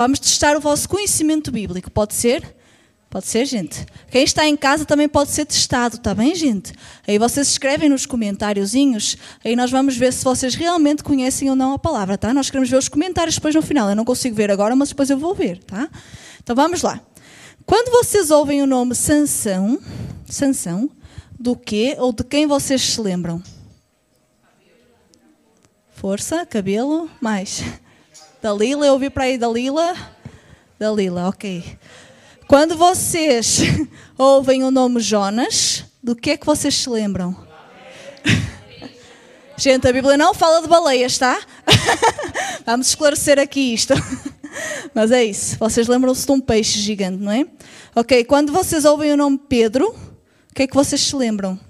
Vamos testar o vosso conhecimento bíblico, pode ser? Pode ser, gente? Quem está em casa também pode ser testado, tá bem, gente? Aí vocês escrevem nos comentáriozinhos, aí nós vamos ver se vocês realmente conhecem ou não a palavra, tá? Nós queremos ver os comentários depois no final. Eu não consigo ver agora, mas depois eu vou ver, tá? Então vamos lá. Quando vocês ouvem o nome Sansão, Sansão, do que ou de quem vocês se lembram? Força, cabelo, mais. Dalila, eu ouvi para aí Dalila. Dalila, ok. Quando vocês ouvem o nome Jonas, do que é que vocês se lembram? Gente, a Bíblia não fala de baleias, tá? Vamos esclarecer aqui isto. Mas é isso. Vocês lembram-se de um peixe gigante, não é? Ok, quando vocês ouvem o nome Pedro, o que é que vocês se lembram?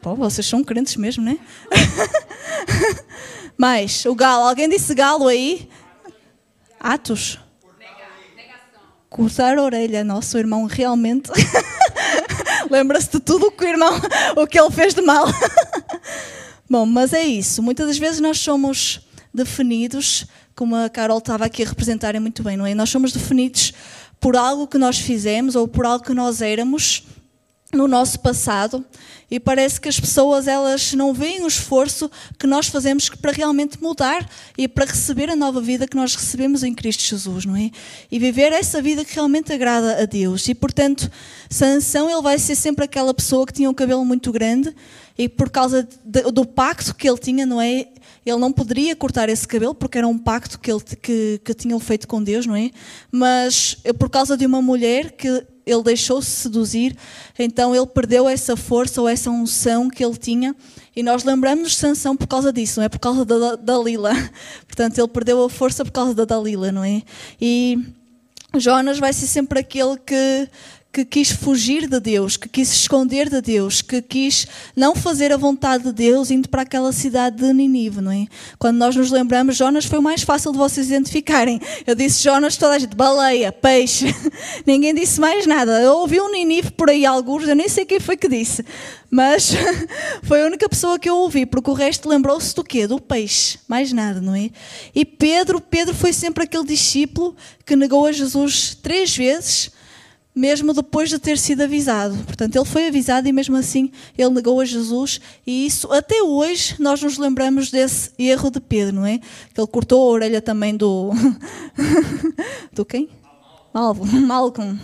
Pô, vocês são crentes mesmo, né? Mais, o galo. Alguém disse galo aí? Atos cortar a orelha. Nosso irmão realmente lembra-se de tudo o que o irmão, o que ele fez de mal. Bom, mas é isso. Muitas das vezes nós somos definidos, como a Carol estava aqui a representar muito bem, não é? Nós somos definidos por algo que nós fizemos ou por algo que nós éramos no nosso passado e parece que as pessoas elas não veem o esforço que nós fazemos para realmente mudar e para receber a nova vida que nós recebemos em Cristo Jesus, não é? E viver essa vida que realmente agrada a Deus. E portanto, Sansão ele vai ser sempre aquela pessoa que tinha um cabelo muito grande e por causa de, do pacto que ele tinha, não é? Ele não poderia cortar esse cabelo porque era um pacto que ele que, que tinham feito com Deus, não é? Mas por causa de uma mulher que ele deixou-se seduzir, então ele perdeu essa força ou essa unção que ele tinha. E nós lembramos de Sansão por causa disso, não é? Por causa da Dalila. Portanto, ele perdeu a força por causa da Dalila, não é? E Jonas vai ser sempre aquele que que quis fugir de Deus, que quis esconder de Deus, que quis não fazer a vontade de Deus indo para aquela cidade de Ninive, não é? Quando nós nos lembramos, Jonas foi o mais fácil de vocês identificarem. Eu disse Jonas, toda a gente, baleia, peixe. Ninguém disse mais nada. Eu ouvi um Ninive por aí, alguns, eu nem sei quem foi que disse. Mas foi a única pessoa que eu ouvi, porque o resto lembrou-se do quê? Do peixe. Mais nada, não é? E Pedro, Pedro foi sempre aquele discípulo que negou a Jesus três vezes mesmo depois de ter sido avisado. Portanto, ele foi avisado e mesmo assim ele negou a Jesus. E isso, até hoje, nós nos lembramos desse erro de Pedro, não é? Que ele cortou a orelha também do. do quem? Malcolm.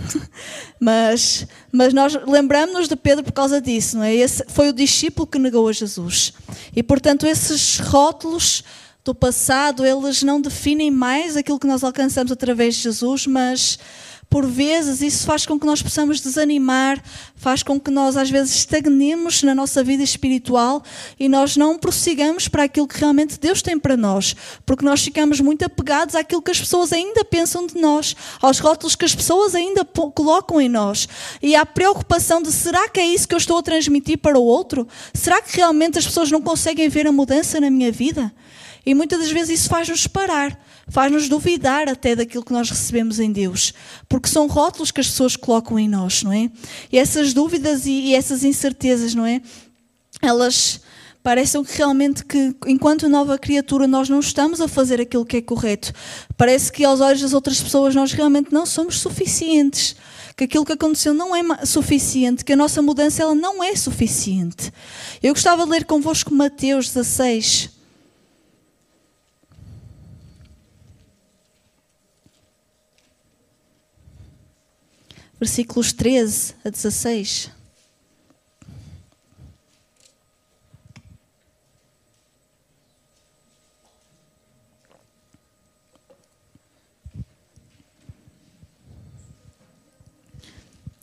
Mas, mas nós lembramos-nos de Pedro por causa disso, não é? Esse foi o discípulo que negou a Jesus. E portanto, esses rótulos do passado, eles não definem mais aquilo que nós alcançamos através de Jesus, mas por vezes isso faz com que nós possamos desanimar, faz com que nós às vezes estagnemos na nossa vida espiritual e nós não prossigamos para aquilo que realmente Deus tem para nós, porque nós ficamos muito apegados àquilo que as pessoas ainda pensam de nós, aos rótulos que as pessoas ainda colocam em nós e à preocupação de será que é isso que eu estou a transmitir para o outro? Será que realmente as pessoas não conseguem ver a mudança na minha vida? E muitas das vezes isso faz-nos parar faz-nos duvidar até daquilo que nós recebemos em Deus, porque são rótulos que as pessoas colocam em nós, não é? E essas dúvidas e, essas incertezas, não é? Elas parecem que realmente que enquanto nova criatura nós não estamos a fazer aquilo que é correto. Parece que aos olhos das outras pessoas nós realmente não somos suficientes, que aquilo que aconteceu não é suficiente, que a nossa mudança ela não é suficiente. Eu gostava de ler convosco Mateus 16 versículos 13 a 16.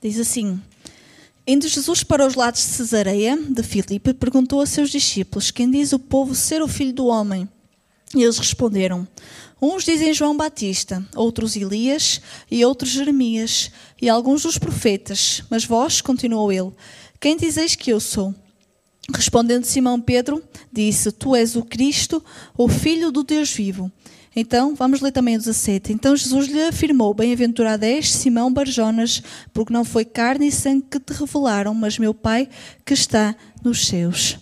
Diz assim: Indo Jesus para os lados de Cesareia, de Filipe, perguntou a seus discípulos: Quem diz o povo ser o filho do homem? E eles responderam: Uns dizem João Batista, outros Elias e outros Jeremias e alguns dos profetas. Mas vós, continuou ele, quem dizeis que eu sou? Respondendo Simão Pedro, disse: Tu és o Cristo, o Filho do Deus vivo. Então, vamos ler também o 17. Então Jesus lhe afirmou: Bem-aventurado és, Simão Barjonas, porque não foi carne e sangue que te revelaram, mas meu Pai que está nos céus.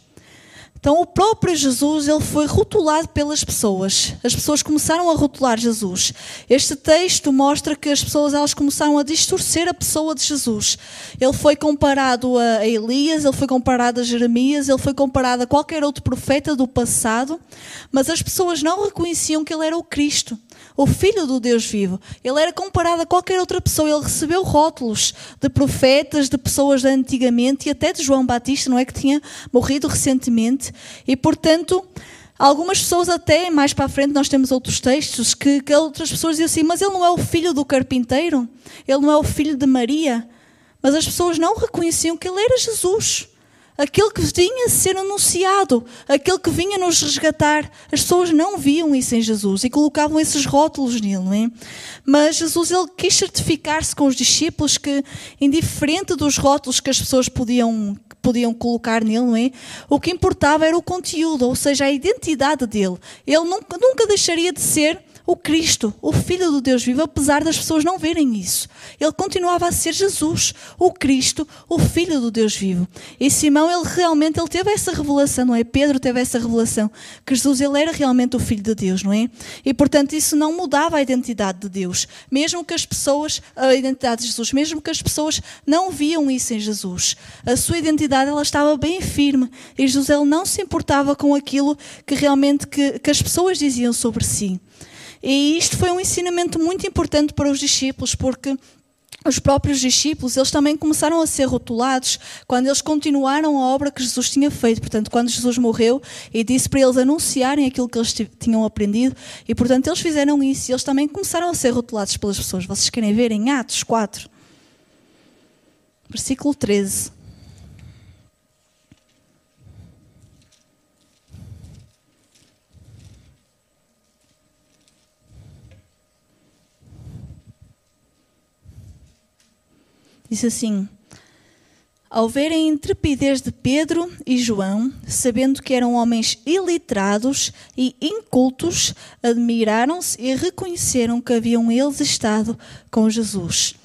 Então o próprio Jesus ele foi rotulado pelas pessoas. As pessoas começaram a rotular Jesus. Este texto mostra que as pessoas elas começaram a distorcer a pessoa de Jesus. Ele foi comparado a Elias, ele foi comparado a Jeremias, ele foi comparado a qualquer outro profeta do passado, mas as pessoas não reconheciam que ele era o Cristo o Filho do Deus vivo. Ele era comparado a qualquer outra pessoa. Ele recebeu rótulos de profetas, de pessoas de antigamente e até de João Batista, não é? Que tinha morrido recentemente. E, portanto, algumas pessoas, até mais para a frente, nós temos outros textos que, que outras pessoas diziam assim: Mas ele não é o filho do carpinteiro? Ele não é o filho de Maria? Mas as pessoas não reconheciam que ele era Jesus aquele que vinha ser anunciado, aquele que vinha nos resgatar. As pessoas não viam isso em Jesus e colocavam esses rótulos nele, não é? Mas Jesus ele quis certificar-se com os discípulos que, indiferente dos rótulos que as pessoas podiam podiam colocar nele, não é? O que importava era o conteúdo, ou seja, a identidade dele. Ele nunca, nunca deixaria de ser o Cristo, o Filho do Deus vivo, apesar das pessoas não verem isso. Ele continuava a ser Jesus, o Cristo, o Filho do Deus vivo. E Simão, ele realmente ele teve essa revelação, não é? Pedro teve essa revelação que Jesus ele era realmente o Filho de Deus, não é? E portanto isso não mudava a identidade de Deus, mesmo que as pessoas, a identidade de Jesus, mesmo que as pessoas não viam isso em Jesus. A sua identidade ela estava bem firme e Jesus ele não se importava com aquilo que realmente que, que as pessoas diziam sobre si. E isto foi um ensinamento muito importante para os discípulos, porque os próprios discípulos, eles também começaram a ser rotulados quando eles continuaram a obra que Jesus tinha feito. Portanto, quando Jesus morreu e disse para eles anunciarem aquilo que eles tinham aprendido, e portanto eles fizeram isso, e eles também começaram a ser rotulados pelas pessoas. Vocês querem ver em Atos 4, versículo 13. Diz assim: Ao verem a intrepidez de Pedro e João, sabendo que eram homens iliterados e incultos, admiraram-se e reconheceram que haviam eles estado com Jesus.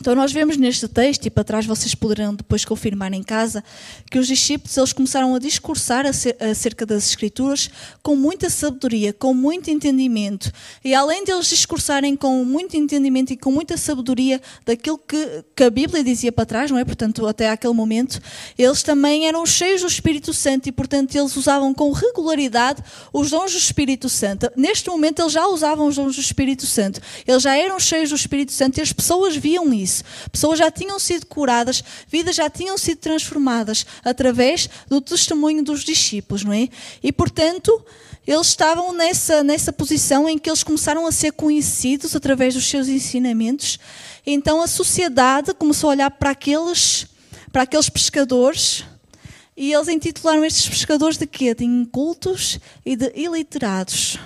Então nós vemos neste texto, e para trás vocês poderão depois confirmar em casa, que os discípulos eles começaram a discursar acerca das Escrituras com muita sabedoria, com muito entendimento. E além de eles discursarem com muito entendimento e com muita sabedoria daquilo que, que a Bíblia dizia para trás, não é? Portanto, até aquele momento, eles também eram cheios do Espírito Santo e, portanto, eles usavam com regularidade os dons do Espírito Santo. Neste momento, eles já usavam os dons do Espírito Santo. Eles já eram cheios do Espírito Santo e as pessoas viam isso isso. Pessoas já tinham sido curadas, vidas já tinham sido transformadas através do testemunho dos discípulos, não é? E portanto, eles estavam nessa, nessa posição em que eles começaram a ser conhecidos através dos seus ensinamentos. Então a sociedade começou a olhar para aqueles, para aqueles pescadores e eles intitularam estes pescadores de quê? De incultos e de iliterados.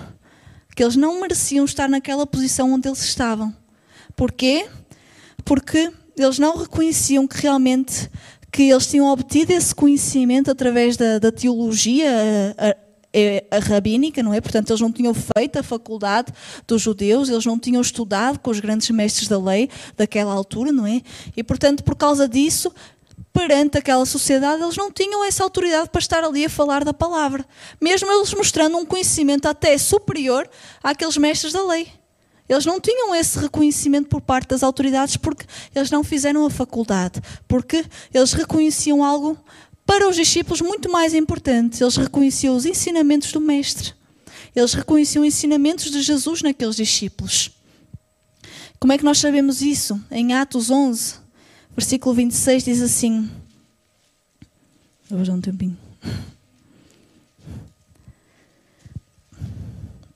Que eles não mereciam estar naquela posição onde eles estavam. Porquê? Porque eles não reconheciam que realmente que eles tinham obtido esse conhecimento através da, da teologia a, a, a, rabínica, não é? Portanto, eles não tinham feito a faculdade dos judeus, eles não tinham estudado com os grandes mestres da lei daquela altura, não é? E, portanto, por causa disso, perante aquela sociedade, eles não tinham essa autoridade para estar ali a falar da palavra, mesmo eles mostrando um conhecimento até superior àqueles mestres da lei. Eles não tinham esse reconhecimento por parte das autoridades porque eles não fizeram a faculdade, porque eles reconheciam algo para os discípulos muito mais importante. Eles reconheciam os ensinamentos do Mestre. Eles reconheciam os ensinamentos de Jesus naqueles discípulos. Como é que nós sabemos isso? Em Atos 11, versículo 26, diz assim. Eu vou dar um tempinho.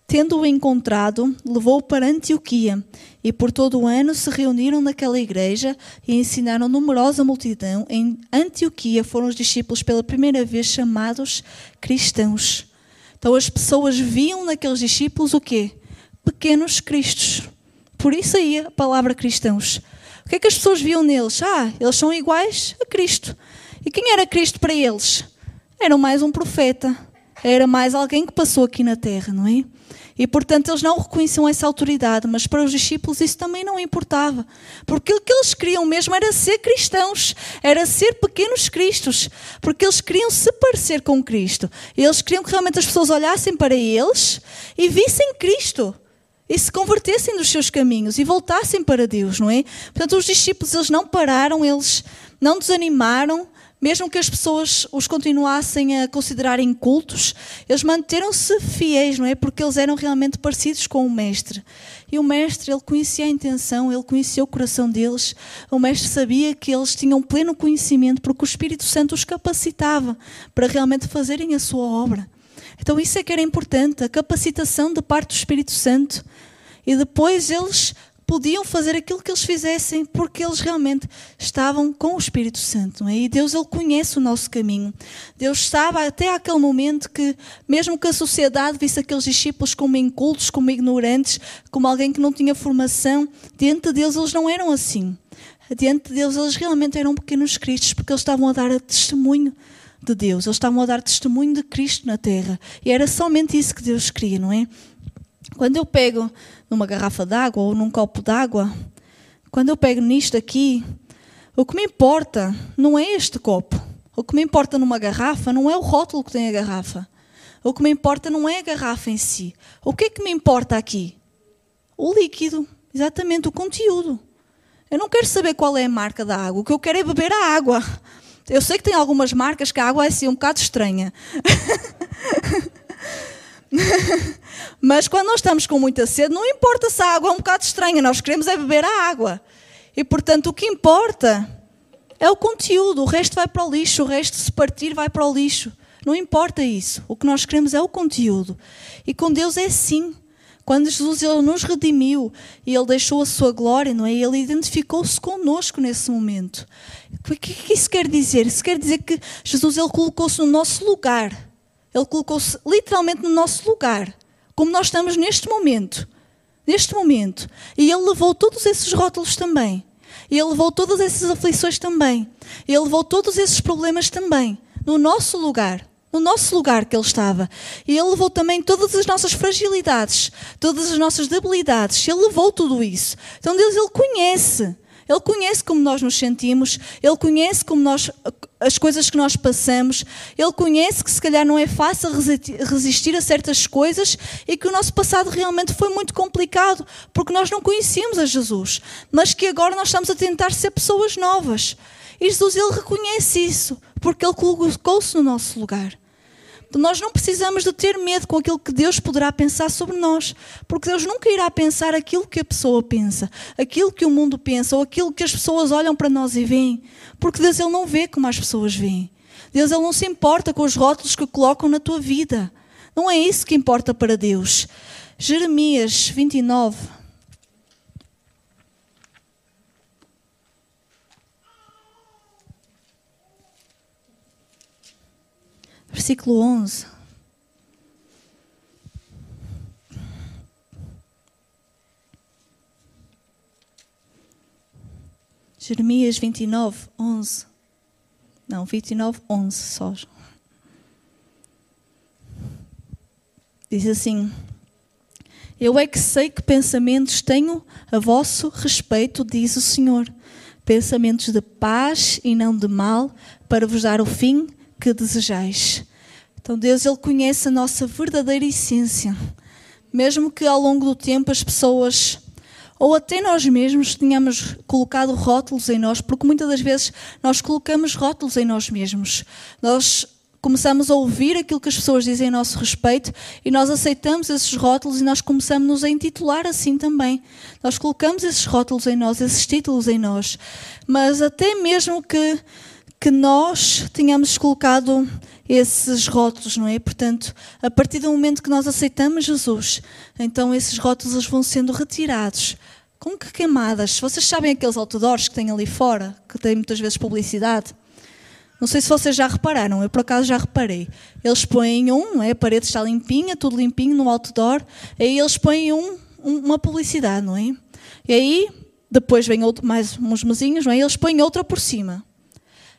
Tendo-o encontrado, levou-o para Antioquia, e por todo o ano se reuniram naquela igreja e ensinaram numerosa multidão. Em Antioquia foram os discípulos pela primeira vez chamados cristãos. Então as pessoas viam naqueles discípulos o quê? Pequenos cristos. Por isso aí a palavra cristãos. O que é que as pessoas viam neles? Ah, eles são iguais a Cristo. E quem era Cristo para eles? Era mais um profeta. Era mais alguém que passou aqui na terra, não é? E, portanto, eles não reconheciam essa autoridade, mas para os discípulos isso também não importava. Porque o que eles queriam mesmo era ser cristãos, era ser pequenos cristos, porque eles queriam se parecer com Cristo. Eles queriam que realmente as pessoas olhassem para eles e vissem Cristo. E se convertessem dos seus caminhos e voltassem para Deus, não é? Portanto, os discípulos, eles não pararam, eles não desanimaram, mesmo que as pessoas os continuassem a considerar incultos, eles manteram-se fiéis, não é? Porque eles eram realmente parecidos com o Mestre. E o Mestre, ele conhecia a intenção, ele conhecia o coração deles. O Mestre sabia que eles tinham pleno conhecimento, porque o Espírito Santo os capacitava para realmente fazerem a sua obra. Então, isso é que era importante, a capacitação da parte do Espírito Santo. E depois eles podiam fazer aquilo que eles fizessem porque eles realmente estavam com o Espírito Santo. É? E Deus ele conhece o nosso caminho. Deus sabe até aquele momento que, mesmo que a sociedade visse aqueles discípulos como incultos, como ignorantes, como alguém que não tinha formação, diante de Deus eles não eram assim. Diante de Deus eles realmente eram pequenos cristos porque eles estavam a dar testemunho de Deus, eles estavam a dar testemunho de Cristo na terra. E era somente isso que Deus queria, não é? Quando eu pego numa garrafa d'água ou num copo d'água, quando eu pego nisto aqui, o que me importa não é este copo. O que me importa numa garrafa não é o rótulo que tem a garrafa. O que me importa não é a garrafa em si. O que é que me importa aqui? O líquido, exatamente o conteúdo. Eu não quero saber qual é a marca da água, o que eu quero é beber a água. Eu sei que tem algumas marcas que a água é assim um bocado estranha. Mas quando nós estamos com muita sede, não importa se a água é um bocado estranha, nós queremos é beber a água. E portanto, o que importa é o conteúdo, o resto vai para o lixo, o resto, se partir, vai para o lixo. Não importa isso. O que nós queremos é o conteúdo. E com Deus é assim. Quando Jesus ele nos redimiu e ele deixou a sua glória, não é? Ele identificou-se conosco nesse momento. O que, que isso quer dizer? Isso quer dizer que Jesus ele colocou-se no nosso lugar. Ele colocou-se literalmente no nosso lugar, como nós estamos neste momento. Neste momento. E Ele levou todos esses rótulos também. E Ele levou todas essas aflições também. Ele levou todos esses problemas também. No nosso lugar. No nosso lugar que Ele estava. E Ele levou também todas as nossas fragilidades, todas as nossas debilidades. Ele levou tudo isso. Então Deus, Ele conhece. Ele conhece como nós nos sentimos, Ele conhece como nós, as coisas que nós passamos, Ele conhece que se calhar não é fácil resistir a certas coisas e que o nosso passado realmente foi muito complicado, porque nós não conhecíamos a Jesus, mas que agora nós estamos a tentar ser pessoas novas. E Jesus, Ele reconhece isso, porque Ele colocou-se no nosso lugar. Nós não precisamos de ter medo com aquilo que Deus poderá pensar sobre nós, porque Deus nunca irá pensar aquilo que a pessoa pensa, aquilo que o mundo pensa ou aquilo que as pessoas olham para nós e veem, porque Deus ele não vê como as pessoas veem. Deus ele não se importa com os rótulos que colocam na tua vida. Não é isso que importa para Deus. Jeremias 29, versículo 11. Jeremias 29, 11. Não, 29, 11 só. Diz assim: Eu é que sei que pensamentos tenho a vosso respeito, diz o Senhor. Pensamentos de paz e não de mal, para vos dar o fim que desejais. Então Deus ele conhece a nossa verdadeira essência. Mesmo que ao longo do tempo as pessoas ou até nós mesmos tenhamos colocado rótulos em nós, porque muitas das vezes nós colocamos rótulos em nós mesmos. Nós começamos a ouvir aquilo que as pessoas dizem a nosso respeito e nós aceitamos esses rótulos e nós começamos nos a intitular assim também. Nós colocamos esses rótulos em nós, esses títulos em nós. Mas até mesmo que que nós tenhamos colocado esses rótulos, não é? Portanto, a partir do momento que nós aceitamos Jesus, então esses rótulos vão sendo retirados. Com que queimadas? Vocês sabem aqueles outdoors que têm ali fora, que têm muitas vezes publicidade? Não sei se vocês já repararam, eu por acaso já reparei. Eles põem um, não é? a parede está limpinha, tudo limpinho no outdoor, aí eles põem um, uma publicidade, não é? E aí, depois vem outro, mais uns mesinhos, não é? Eles põem outra por cima.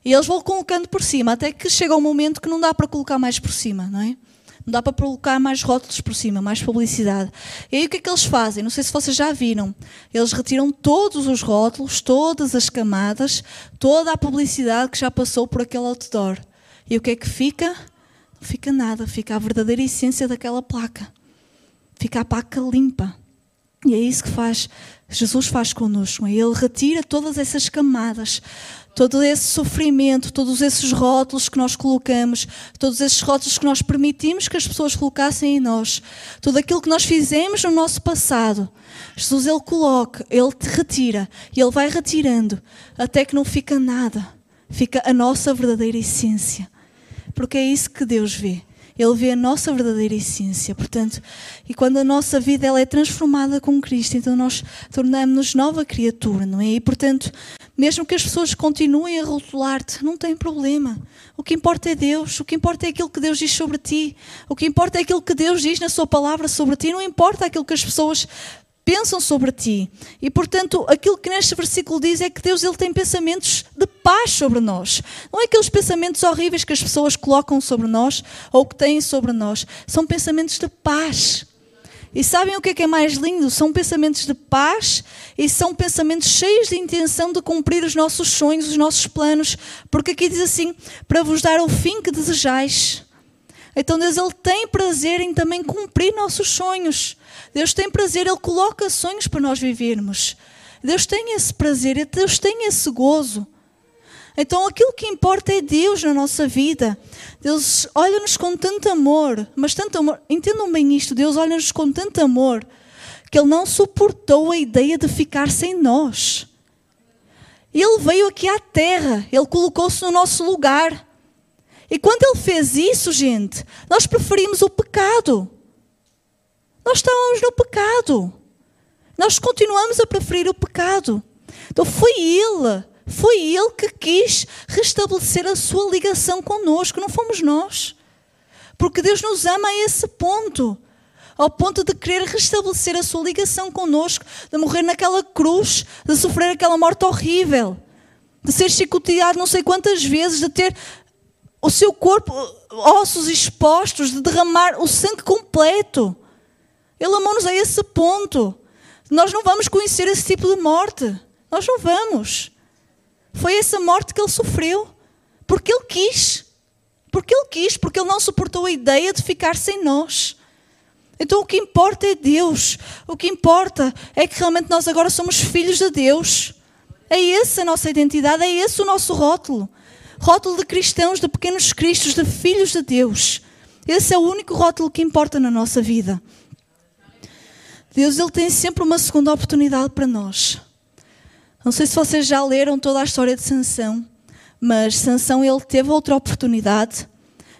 E eles vão colocando por cima, até que chega um momento que não dá para colocar mais por cima, não é? Não dá para colocar mais rótulos por cima, mais publicidade. E aí o que é que eles fazem? Não sei se vocês já viram. Eles retiram todos os rótulos, todas as camadas, toda a publicidade que já passou por aquele outdoor. E o que é que fica? Não fica nada, fica a verdadeira essência daquela placa. Fica a placa limpa. E é isso que faz, Jesus faz connosco. É? Ele retira todas essas camadas, todo esse sofrimento, todos esses rótulos que nós colocamos, todos esses rótulos que nós permitimos que as pessoas colocassem em nós, tudo aquilo que nós fizemos no nosso passado. Jesus, Ele coloca, Ele te retira, e Ele vai retirando, até que não fica nada, fica a nossa verdadeira essência. Porque é isso que Deus vê. Ele vê a nossa verdadeira essência. Portanto, e quando a nossa vida ela é transformada com Cristo, então nós tornamos-nos nova criatura, não é? E portanto, mesmo que as pessoas continuem a rotular-te, não tem problema. O que importa é Deus, o que importa é aquilo que Deus diz sobre ti, o que importa é aquilo que Deus diz na Sua palavra sobre ti, não importa aquilo que as pessoas pensam sobre ti. E portanto, aquilo que neste versículo diz é que Deus ele tem pensamentos de paz sobre nós. Não é aqueles pensamentos horríveis que as pessoas colocam sobre nós ou que têm sobre nós. São pensamentos de paz. E sabem o que é que é mais lindo? São pensamentos de paz e são pensamentos cheios de intenção de cumprir os nossos sonhos, os nossos planos, porque aqui diz assim: para vos dar o fim que desejais. Então Deus ele tem prazer em também cumprir nossos sonhos. Deus tem prazer, Ele coloca sonhos para nós vivermos. Deus tem esse prazer, Deus tem esse gozo. Então aquilo que importa é Deus na nossa vida. Deus olha-nos com tanto amor, mas tanto amor, entendam bem isto, Deus olha-nos com tanto amor que Ele não suportou a ideia de ficar sem nós. Ele veio aqui à terra, Ele colocou-se no nosso lugar. E quando Ele fez isso, gente, nós preferimos o pecado. Nós estávamos no pecado. Nós continuamos a preferir o pecado. Então foi Ele, foi Ele que quis restabelecer a sua ligação conosco, não fomos nós. Porque Deus nos ama a esse ponto ao ponto de querer restabelecer a sua ligação conosco, de morrer naquela cruz, de sofrer aquela morte horrível, de ser chicoteado não sei quantas vezes, de ter o seu corpo, ossos expostos, de derramar o sangue completo. Ele amou-nos a esse ponto. Nós não vamos conhecer esse tipo de morte. Nós não vamos. Foi essa morte que ele sofreu. Porque ele quis. Porque ele quis, porque ele não suportou a ideia de ficar sem nós. Então o que importa é Deus. O que importa é que realmente nós agora somos filhos de Deus. É essa a nossa identidade, é esse o nosso rótulo. Rótulo de cristãos, de pequenos cristos, de filhos de Deus. Esse é o único rótulo que importa na nossa vida. Deus ele tem sempre uma segunda oportunidade para nós. Não sei se vocês já leram toda a história de Sansão, mas Sansão ele teve outra oportunidade.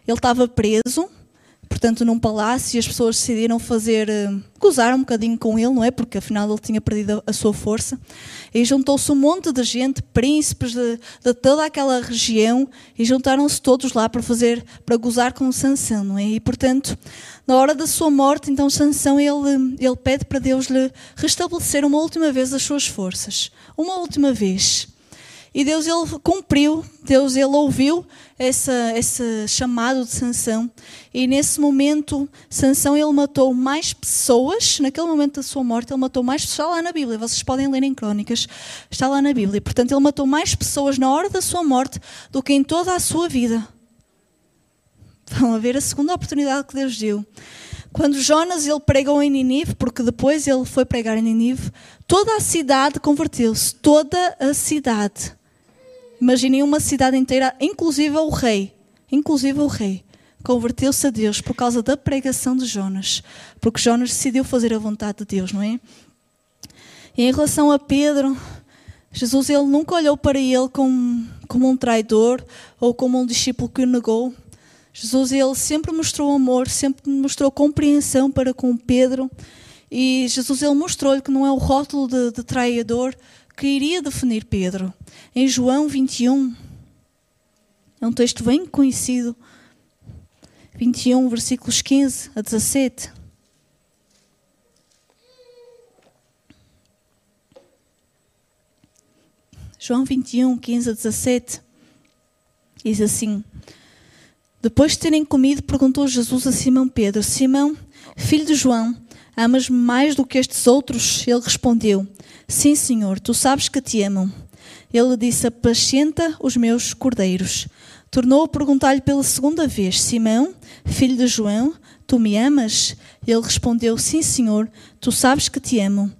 Ele estava preso, portanto, num palácio, e as pessoas decidiram fazer, uh, gozar um bocadinho com ele, não é? Porque afinal ele tinha perdido a, a sua força. E juntou-se um monte de gente, príncipes de, de toda aquela região, e juntaram-se todos lá para fazer, para gozar com Sansão, não é? E portanto, na hora da sua morte, então Sansão ele, ele pede para Deus lhe restabelecer uma última vez as suas forças, uma última vez. E Deus ele cumpriu, Deus ele ouviu essa, esse chamado de Sansão. E nesse momento, Sansão ele matou mais pessoas, naquele momento da sua morte, ele matou mais pessoas, está lá na Bíblia, vocês podem ler em Crónicas, está lá na Bíblia. Portanto, ele matou mais pessoas na hora da sua morte do que em toda a sua vida. Vão a ver a segunda oportunidade que Deus deu. Quando Jonas ele pregou em Ninive, porque depois ele foi pregar em Ninive, toda a cidade converteu-se, toda a cidade. Imaginem uma cidade inteira, inclusive o rei, inclusive o rei, converteu-se a Deus por causa da pregação de Jonas, porque Jonas decidiu fazer a vontade de Deus, não é? E em relação a Pedro, Jesus ele nunca olhou para ele como, como um traidor ou como um discípulo que o negou. Jesus ele sempre mostrou amor, sempre mostrou compreensão para com Pedro. E Jesus ele mostrou-lhe que não é o rótulo de, de traidor, que iria definir Pedro. Em João 21, é um texto bem conhecido, 21, versículos 15 a 17. João 21, 15 a 17, diz assim: Depois de terem comido, perguntou Jesus a Simão Pedro: Simão, filho de João, amas-me mais do que estes outros? Ele respondeu: Sim, Senhor, tu sabes que te amo. Ele disse: Apacenta os meus cordeiros. Tornou a perguntar-lhe pela segunda vez: Simão, filho de João, tu me amas? Ele respondeu: Sim, Senhor, tu sabes que te amo.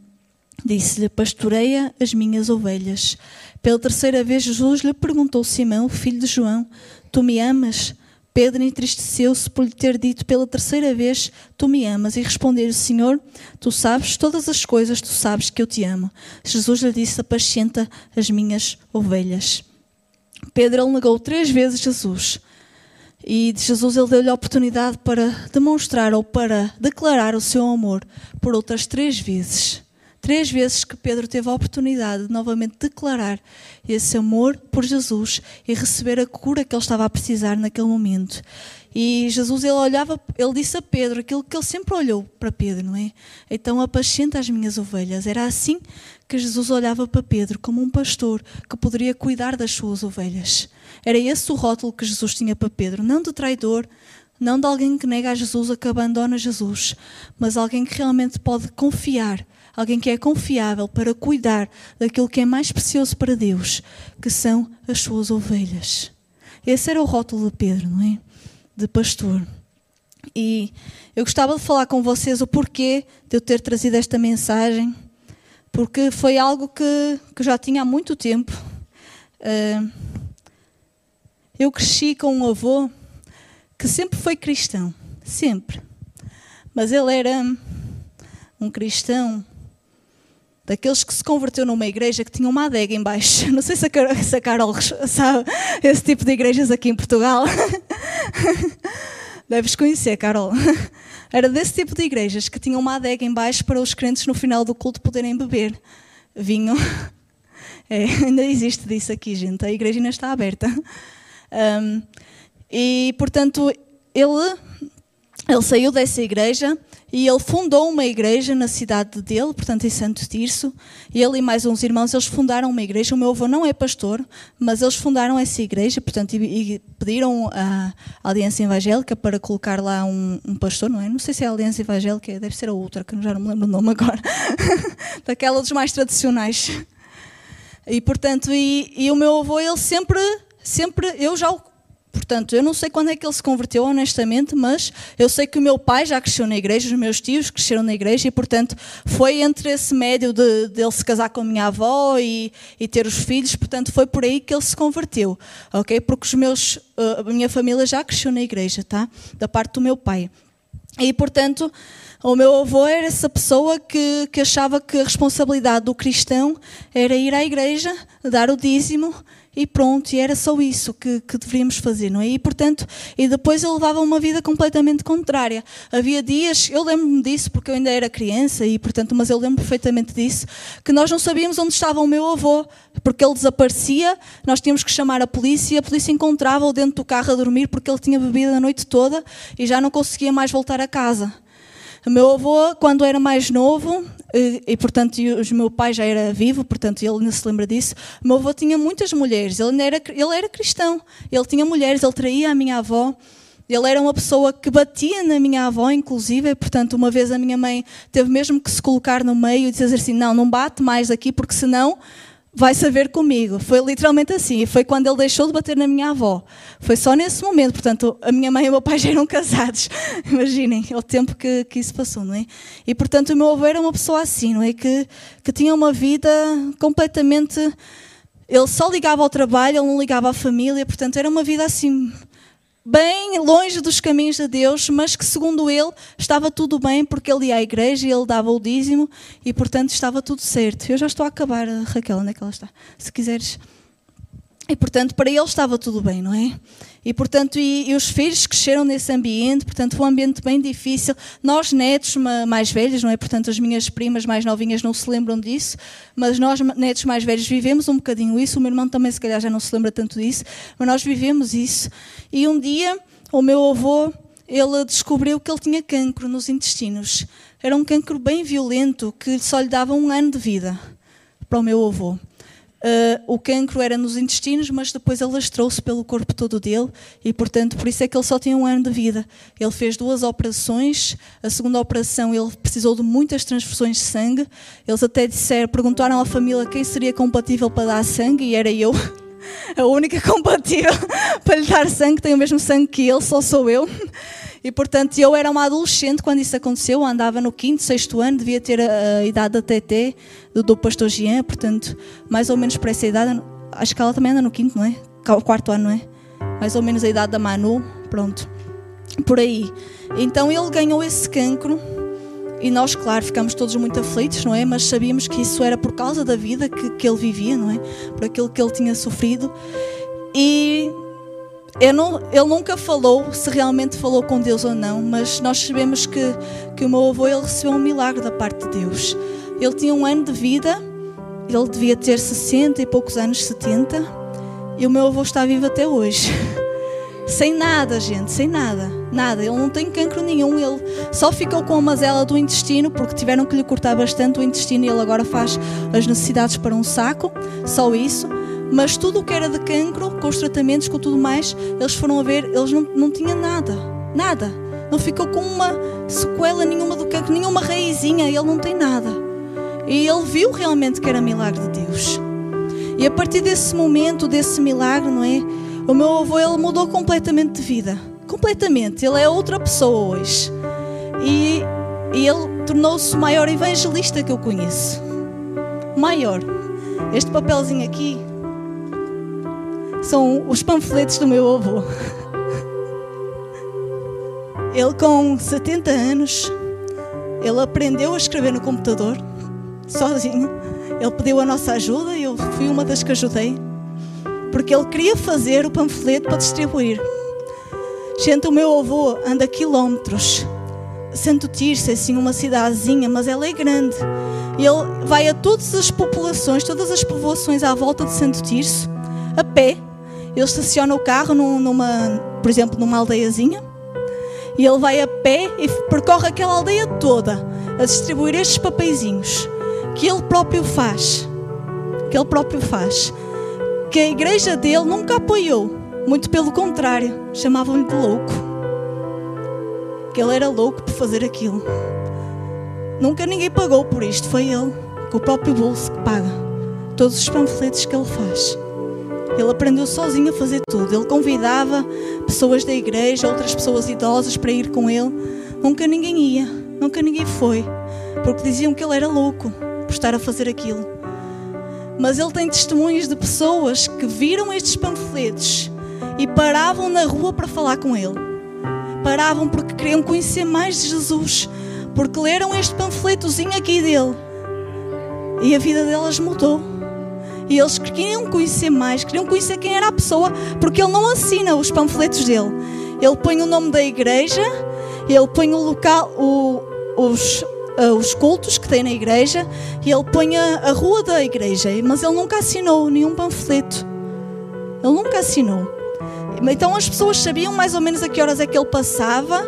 Disse-lhe: Pastoreia as minhas ovelhas. Pela terceira vez, Jesus lhe perguntou: Simão, filho de João, tu me amas? Pedro entristeceu-se por lhe ter dito pela terceira vez: Tu me amas. E respondeu-lhe: Senhor, tu sabes todas as coisas, tu sabes que eu te amo. Jesus lhe disse: Apacenta as minhas ovelhas. Pedro ele negou três vezes Jesus. E Jesus ele deu-lhe a oportunidade para demonstrar ou para declarar o seu amor por outras três vezes. Três vezes que Pedro teve a oportunidade de novamente declarar esse amor por Jesus e receber a cura que ele estava a precisar naquele momento. E Jesus ele olhava, ele disse a Pedro aquilo que ele sempre olhou para Pedro, não é? Então apacenta as minhas ovelhas. Era assim que Jesus olhava para Pedro como um pastor que poderia cuidar das suas ovelhas. Era esse o rótulo que Jesus tinha para Pedro, não de traidor, não de alguém que nega a Jesus, que abandona Jesus, mas alguém que realmente pode confiar alguém que é confiável para cuidar daquilo que é mais precioso para Deus, que são as suas ovelhas. Esse era o rótulo de Pedro, não é? De pastor. E eu gostava de falar com vocês o porquê de eu ter trazido esta mensagem, porque foi algo que, que já tinha há muito tempo. Eu cresci com um avô que sempre foi cristão, sempre. Mas ele era um cristão daqueles que se converteu numa igreja que tinha uma adega em baixo. Não sei se a, Carol, se a Carol sabe esse tipo de igrejas aqui em Portugal. Deves conhecer, Carol. Era desse tipo de igrejas que tinham uma adega em baixo para os crentes no final do culto poderem beber vinho. É, ainda existe disso aqui, gente. A igreja ainda está aberta. Um, e, portanto, ele, ele saiu dessa igreja e ele fundou uma igreja na cidade dele, portanto em Santo Tirso. Ele e mais uns irmãos, eles fundaram uma igreja. O meu avô não é pastor, mas eles fundaram essa igreja, portanto, e, e pediram à Aliança Evangélica para colocar lá um, um, pastor, não é? Não sei se é a Aliança Evangélica, deve ser a outra, que já não me lembro o nome agora. Daquela dos mais tradicionais. E portanto, e, e o meu avô, ele sempre, sempre, eu já o Portanto, eu não sei quando é que ele se converteu, honestamente, mas eu sei que o meu pai já cresceu na igreja, os meus tios cresceram na igreja, e, portanto, foi entre esse médio de, de ele se casar com a minha avó e, e, ter os filhos, portanto, foi por aí que ele se converteu, ok? Porque os meus, uh, a minha família já cresceu na igreja, tá? Da parte do meu pai. E, portanto, o meu avô era essa pessoa que, que achava que a responsabilidade do cristão era ir à igreja, dar o dízimo e pronto, e era só isso que, que deveríamos fazer, não é? E portanto, e depois eu levava uma vida completamente contrária. Havia dias, eu lembro-me disso porque eu ainda era criança e portanto, mas eu lembro perfeitamente disso, que nós não sabíamos onde estava o meu avô, porque ele desaparecia, nós tínhamos que chamar a polícia, a polícia encontrava-o dentro do carro a dormir porque ele tinha bebido a noite toda e já não conseguia mais voltar a casa. O meu avô, quando era mais novo, e, e portanto o meu pai já era vivo, portanto ele não se lembra disso, o meu avô tinha muitas mulheres, ele era, ele era cristão, ele tinha mulheres, ele traía a minha avó, ele era uma pessoa que batia na minha avó, inclusive, portanto, uma vez a minha mãe teve mesmo que se colocar no meio e dizer assim: não, não bate mais aqui, porque senão vai saber comigo. Foi literalmente assim. E foi quando ele deixou de bater na minha avó. Foi só nesse momento. Portanto, a minha mãe e o meu pai já eram casados. Imaginem o tempo que, que isso passou, não é? E portanto, o meu avô era uma pessoa assim, não é? Que, que tinha uma vida completamente. Ele só ligava ao trabalho, ele não ligava à família. Portanto, era uma vida assim bem longe dos caminhos de Deus, mas que segundo ele estava tudo bem porque ele ia à igreja e ele dava o dízimo e portanto estava tudo certo. Eu já estou a acabar, Raquel, onde é que ela está? Se quiseres. E portanto para ele estava tudo bem, não é? E, portanto, e, e, os filhos cresceram nesse ambiente, portanto, foi um ambiente bem difícil. Nós, netos mais velhos, não é? Portanto, as minhas primas mais novinhas não se lembram disso, mas nós, netos mais velhos, vivemos um bocadinho isso. O meu irmão também, se calhar, já não se lembra tanto disso, mas nós vivemos isso. E um dia, o meu avô, ele descobriu que ele tinha cancro nos intestinos. Era um cancro bem violento, que só lhe dava um ano de vida para o meu avô. Uh, o cancro era nos intestinos, mas depois alastrou-se pelo corpo todo dele e, portanto, por isso é que ele só tinha um ano de vida. Ele fez duas operações. A segunda operação ele precisou de muitas transfusões de sangue. Eles até disseram, perguntaram à família quem seria compatível para dar sangue e era eu. A única compatível para lhe dar sangue, tem o mesmo sangue que ele, só sou eu. E portanto, eu era uma adolescente quando isso aconteceu, andava no quinto, sexto ano, devia ter a, a idade da TT, do, do pastor Jean, portanto, mais ou menos para essa idade, acho que ela também anda no quinto, não é? Quarto ano, não é? Mais ou menos a idade da Manu, pronto. Por aí. Então ele ganhou esse cancro e nós, claro, ficamos todos muito aflitos, não é? Mas sabíamos que isso era por causa da vida que, que ele vivia, não é? Por aquilo que ele tinha sofrido. E não, ele nunca falou se realmente falou com Deus ou não, mas nós sabemos que, que o meu avô ele recebeu um milagre da parte de Deus. Ele tinha um ano de vida, ele devia ter 60 e poucos anos, 70, e o meu avô está vivo até hoje. sem nada, gente, sem nada. Nada, ele não tem cancro nenhum, ele só ficou com a mazela do intestino porque tiveram que lhe cortar bastante o intestino e ele agora faz as necessidades para um saco, só isso mas tudo o que era de cancro, com os tratamentos, com tudo mais, eles foram a ver, eles não, não tinham nada, nada. Não ficou com uma sequela nenhuma do cancro, nenhuma raizinha, ele não tem nada. E ele viu realmente que era milagre de Deus. E a partir desse momento, desse milagre, não é? O meu avô, ele mudou completamente de vida. Completamente. Ele é outra pessoa hoje. E, e ele tornou-se o maior evangelista que eu conheço. Maior. Este papelzinho aqui são os panfletos do meu avô. Ele, com 70 anos, ele aprendeu a escrever no computador, sozinho. Ele pediu a nossa ajuda e eu fui uma das que ajudei, porque ele queria fazer o panfleto para distribuir. Gente, o meu avô anda quilómetros. Santo Tirso é assim uma cidadezinha, mas ela é grande. Ele vai a todas as populações, todas as povoações à volta de Santo Tirso, a pé, ele estaciona o carro numa, por exemplo, numa aldeiazinha e ele vai a pé e percorre aquela aldeia toda a distribuir estes papeizinhos que ele próprio faz. Que ele próprio faz. Que a igreja dele nunca apoiou. Muito pelo contrário, chamavam-lhe de louco. Que ele era louco por fazer aquilo. Nunca ninguém pagou por isto, foi ele, com o próprio bolso que paga todos os panfletos que ele faz. Ele aprendeu sozinho a fazer tudo. Ele convidava pessoas da igreja, outras pessoas idosas para ir com ele. Nunca ninguém ia, nunca ninguém foi, porque diziam que ele era louco por estar a fazer aquilo. Mas ele tem testemunhos de pessoas que viram estes panfletos e paravam na rua para falar com ele. Paravam porque queriam conhecer mais de Jesus, porque leram este panfletozinho aqui dele. E a vida delas mudou. E eles queriam conhecer mais, queriam conhecer quem era a pessoa, porque ele não assina os panfletos dele. Ele põe o nome da igreja, ele põe o local, o, os, uh, os cultos que tem na igreja, e ele põe a, a rua da igreja, mas ele nunca assinou nenhum panfleto. Ele nunca assinou. Então as pessoas sabiam mais ou menos a que horas é que ele passava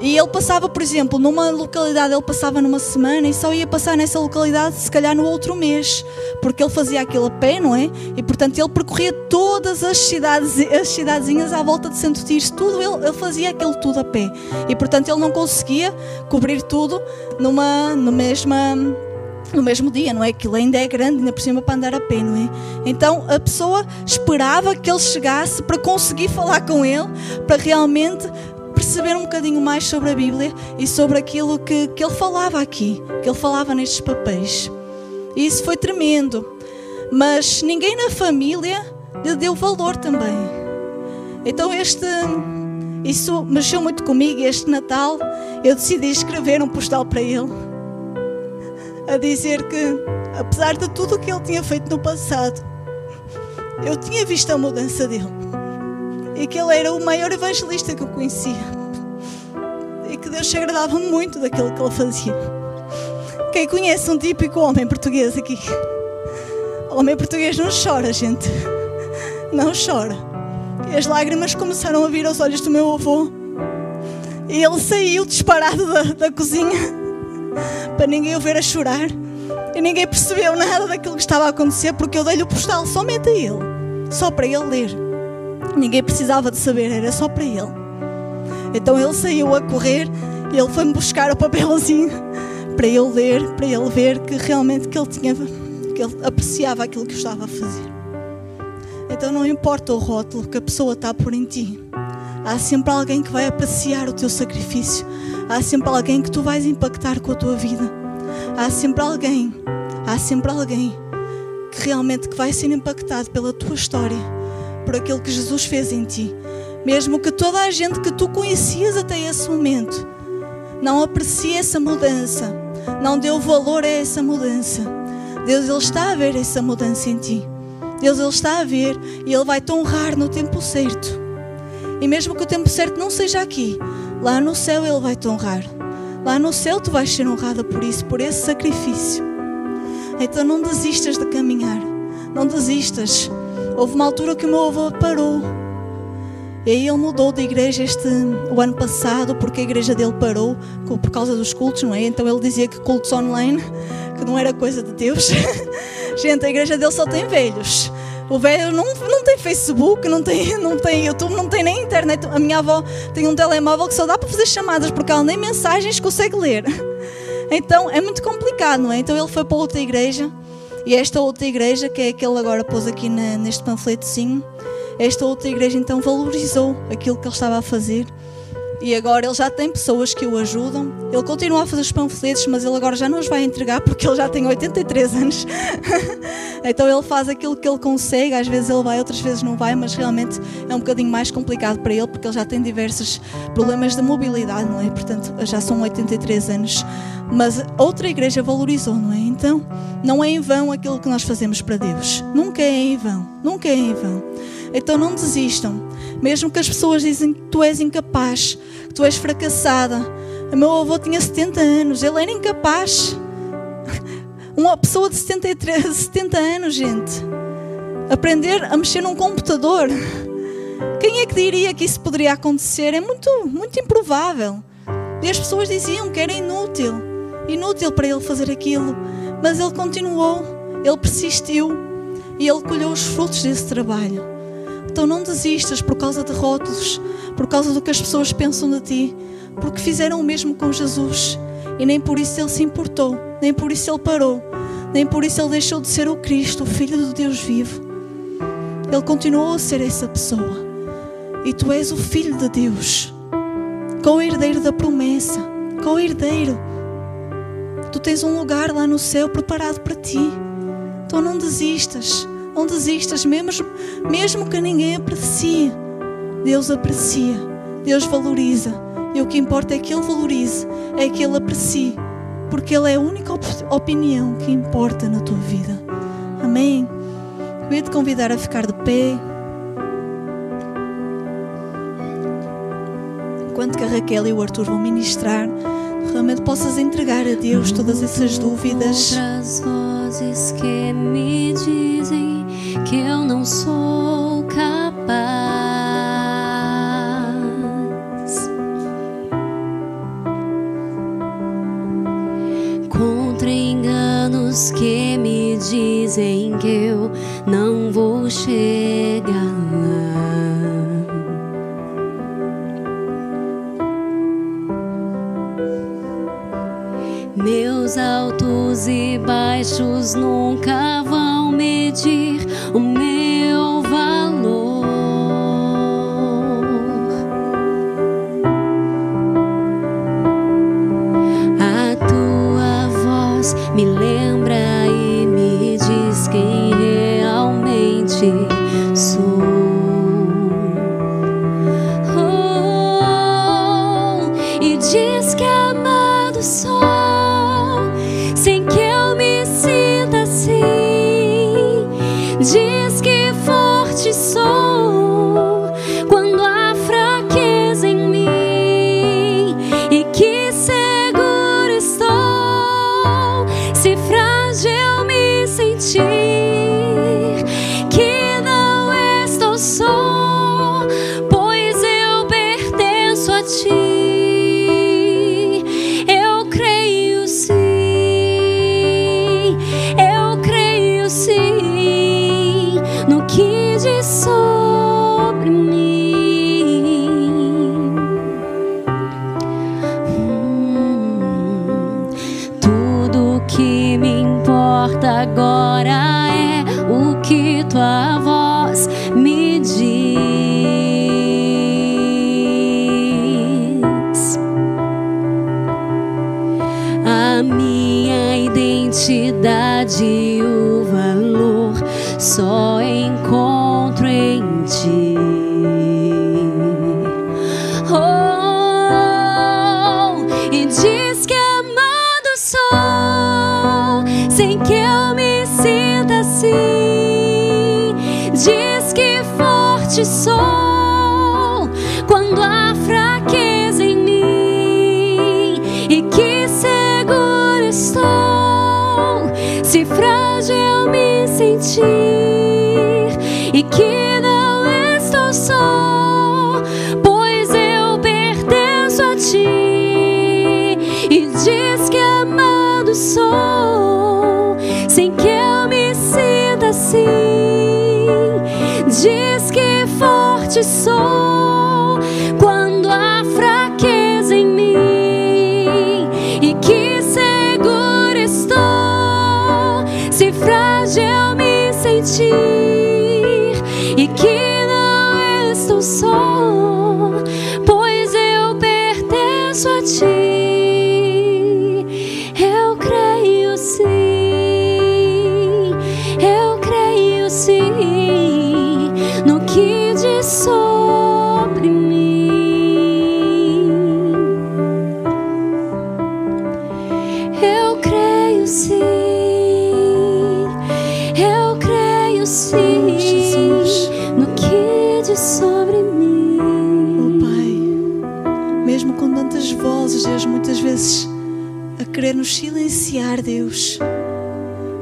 e ele passava, por exemplo, numa localidade, ele passava numa semana e só ia passar nessa localidade se calhar no outro mês, porque ele fazia aquilo a pé, não é? E portanto ele percorria todas as cidades, as cidadezinhas à volta de Santo Tirso, tudo ele, ele fazia aquilo tudo a pé. E portanto ele não conseguia cobrir tudo numa, no mesma no mesmo dia, não é? Aquilo ainda é grande, ainda por cima para andar a pé, não é? Então a pessoa esperava que ele chegasse para conseguir falar com ele, para realmente perceber um bocadinho mais sobre a Bíblia e sobre aquilo que, que ele falava aqui, que ele falava nestes papéis. E isso foi tremendo. Mas ninguém na família lhe deu valor também. Então este isso mexeu muito comigo. Este Natal eu decidi escrever um postal para ele a dizer que, apesar de tudo o que ele tinha feito no passado, eu tinha visto a mudança dele e que ele era o maior evangelista que eu conhecia que Deus se agradava muito daquilo que ele fazia. Quem conhece um típico homem português aqui? O homem português não chora, gente. Não chora. E as lágrimas começaram a vir aos olhos do meu avô. E ele saiu disparado da, da cozinha para ninguém o ver a chorar. E ninguém percebeu nada daquilo que estava a acontecer porque eu dei-lhe o postal somente a ele, só para ele ler. Ninguém precisava de saber, era só para ele. Então ele saiu a correr e ele foi-me buscar o papelzinho para ele ler, para ele ver que realmente que ele tinha, que ele apreciava aquilo que eu estava a fazer. Então não importa o rótulo que a pessoa está por em ti. Há sempre alguém que vai apreciar o teu sacrifício. Há sempre alguém que tu vais impactar com a tua vida. Há sempre alguém, há sempre alguém que realmente que vai ser impactado pela tua história, por aquilo que Jesus fez em ti. Mesmo que toda a gente que tu conhecias até esse momento não aprecie essa mudança, não deu valor a essa mudança. Deus ele está a ver essa mudança em ti. Deus ele está a ver e ele vai te honrar no tempo certo. E mesmo que o tempo certo não seja aqui, lá no céu ele vai te honrar. Lá no céu tu vais ser honrada por isso, por esse sacrifício. Então não desistas de caminhar. Não desistas. Houve uma altura que o meu avô parou. E aí ele mudou de igreja este, o ano passado, porque a igreja dele parou por causa dos cultos, não é? Então ele dizia que cultos online, que não era coisa de Deus. Gente, a igreja dele só tem velhos. O velho não, não tem Facebook, não tem, não tem YouTube, não tem nem internet. A minha avó tem um telemóvel que só dá para fazer chamadas, porque ela nem mensagens consegue ler. Então é muito complicado, não é? Então ele foi para outra igreja. E esta outra igreja, que é aquele agora pôs aqui na, neste panfletozinho, esta outra igreja então valorizou aquilo que ele estava a fazer e agora ele já tem pessoas que o ajudam. Ele continua a fazer os panfletos, mas ele agora já não os vai entregar porque ele já tem 83 anos. então ele faz aquilo que ele consegue. Às vezes ele vai, outras vezes não vai, mas realmente é um bocadinho mais complicado para ele porque ele já tem diversos problemas de mobilidade, não é? Portanto, já são 83 anos. Mas outra igreja valorizou, não é? Então, não é em vão aquilo que nós fazemos para Deus. Nunca é em vão. Nunca é em vão. Então não desistam. Mesmo que as pessoas dizem que tu és incapaz, que tu és fracassada. O meu avô tinha 70 anos, ele era incapaz. Uma pessoa de 73, 70 anos, gente. Aprender a mexer num computador. Quem é que diria que isso poderia acontecer? É muito, muito improvável. E as pessoas diziam que era inútil. Inútil para ele fazer aquilo. Mas ele continuou, ele persistiu e ele colheu os frutos desse trabalho. Então não desistas por causa de rótulos, por causa do que as pessoas pensam de ti, porque fizeram o mesmo com Jesus e nem por isso ele se importou, nem por isso ele parou, nem por isso ele deixou de ser o Cristo, o Filho do Deus vivo. Ele continuou a ser essa pessoa. E tu és o Filho de Deus, co-herdeiro da promessa, co-herdeiro. Tu tens um lugar lá no céu preparado para ti. Então não desistas. Não desistas, mesmo, mesmo que ninguém aprecie. Deus aprecia, Deus valoriza. E o que importa é que Ele valorize, é que Ele aprecie, porque Ele é a única op opinião que importa na tua vida. Amém? Eu ia te convidar a ficar de pé. Enquanto que a Raquel e o Arthur vão ministrar, realmente possas entregar a Deus todas essas dúvidas. Outras vozes que me dizem que eu não sou capaz. Contra enganos que me dizem que eu não vou chegar lá. Meus altos e baixos nunca vão medir o meu valor. Agora é o que tua voz me diz. A minha identidade o valor só encontro estou silenciar, Deus,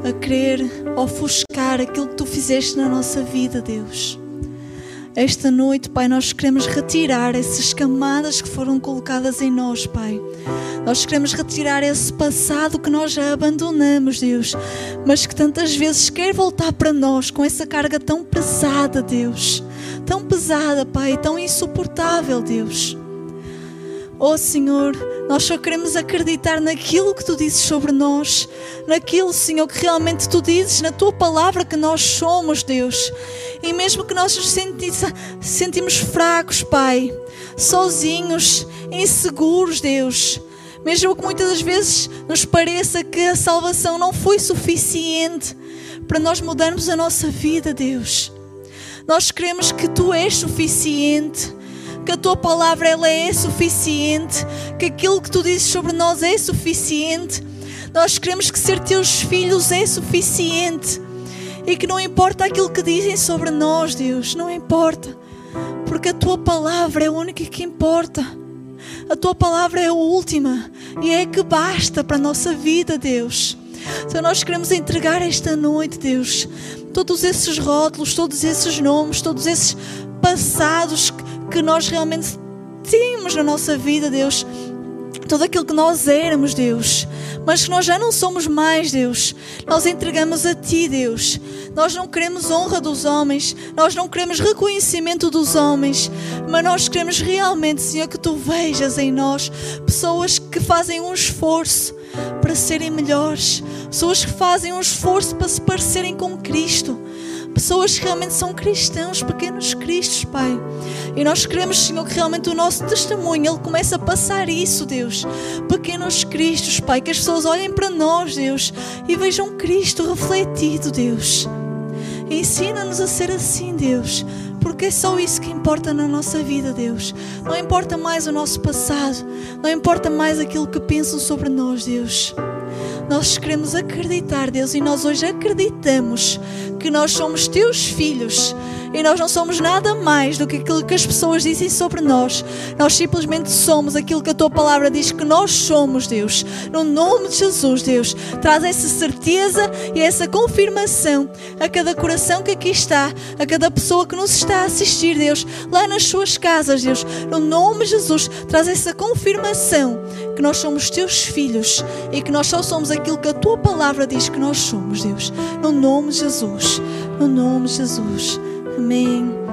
a querer ofuscar aquilo que tu fizeste na nossa vida, Deus. Esta noite, Pai, nós queremos retirar essas camadas que foram colocadas em nós, Pai. Nós queremos retirar esse passado que nós já abandonamos, Deus, mas que tantas vezes quer voltar para nós com essa carga tão pesada, Deus. Tão pesada, Pai, tão insuportável, Deus. Oh Senhor, nós só queremos acreditar naquilo que tu dizes sobre nós, naquilo, Senhor, que realmente tu dizes na tua palavra que nós somos, Deus. E mesmo que nós nos senti sentimos fracos, Pai, sozinhos, inseguros, Deus. Mesmo que muitas das vezes nos pareça que a salvação não foi suficiente para nós mudarmos a nossa vida, Deus. Nós queremos que tu és suficiente que a tua palavra ela é suficiente, que aquilo que tu dizes sobre nós é suficiente. Nós queremos que ser teus filhos é suficiente e que não importa aquilo que dizem sobre nós, Deus, não importa, porque a tua palavra é a única que importa. A tua palavra é a última e é a que basta para a nossa vida, Deus. Então nós queremos entregar esta noite, Deus, todos esses rótulos, todos esses nomes, todos esses passados que nós realmente tínhamos na nossa vida, Deus. Tudo aquilo que nós éramos, Deus, mas que nós já não somos mais, Deus. Nós entregamos a Ti, Deus. Nós não queremos honra dos homens, nós não queremos reconhecimento dos homens, mas nós queremos realmente, Senhor, que Tu vejas em nós pessoas que fazem um esforço para serem melhores, pessoas que fazem um esforço para se parecerem com Cristo pessoas que realmente são cristãos, pequenos cristos, Pai. E nós queremos, Senhor, que realmente o nosso testemunho, Ele comece a passar isso, Deus. Pequenos cristos, Pai, que as pessoas olhem para nós, Deus, e vejam Cristo refletido, Deus. Ensina-nos a ser assim, Deus, porque é só isso que importa na nossa vida, Deus. Não importa mais o nosso passado, não importa mais aquilo que pensam sobre nós, Deus. Nós queremos acreditar, Deus, e nós hoje acreditamos que nós somos teus filhos e nós não somos nada mais do que aquilo que as pessoas dizem sobre nós. Nós simplesmente somos aquilo que a tua palavra diz que nós somos, Deus. No nome de Jesus, Deus, traz essa certeza e essa confirmação a cada coração que aqui está, a cada pessoa que nos está a assistir, Deus, lá nas suas casas, Deus. No nome de Jesus, traz essa confirmação que nós somos teus filhos e que nós só somos aquilo que a tua palavra diz que nós somos, Deus. No nome de Jesus. No nome de Jesus. Amém.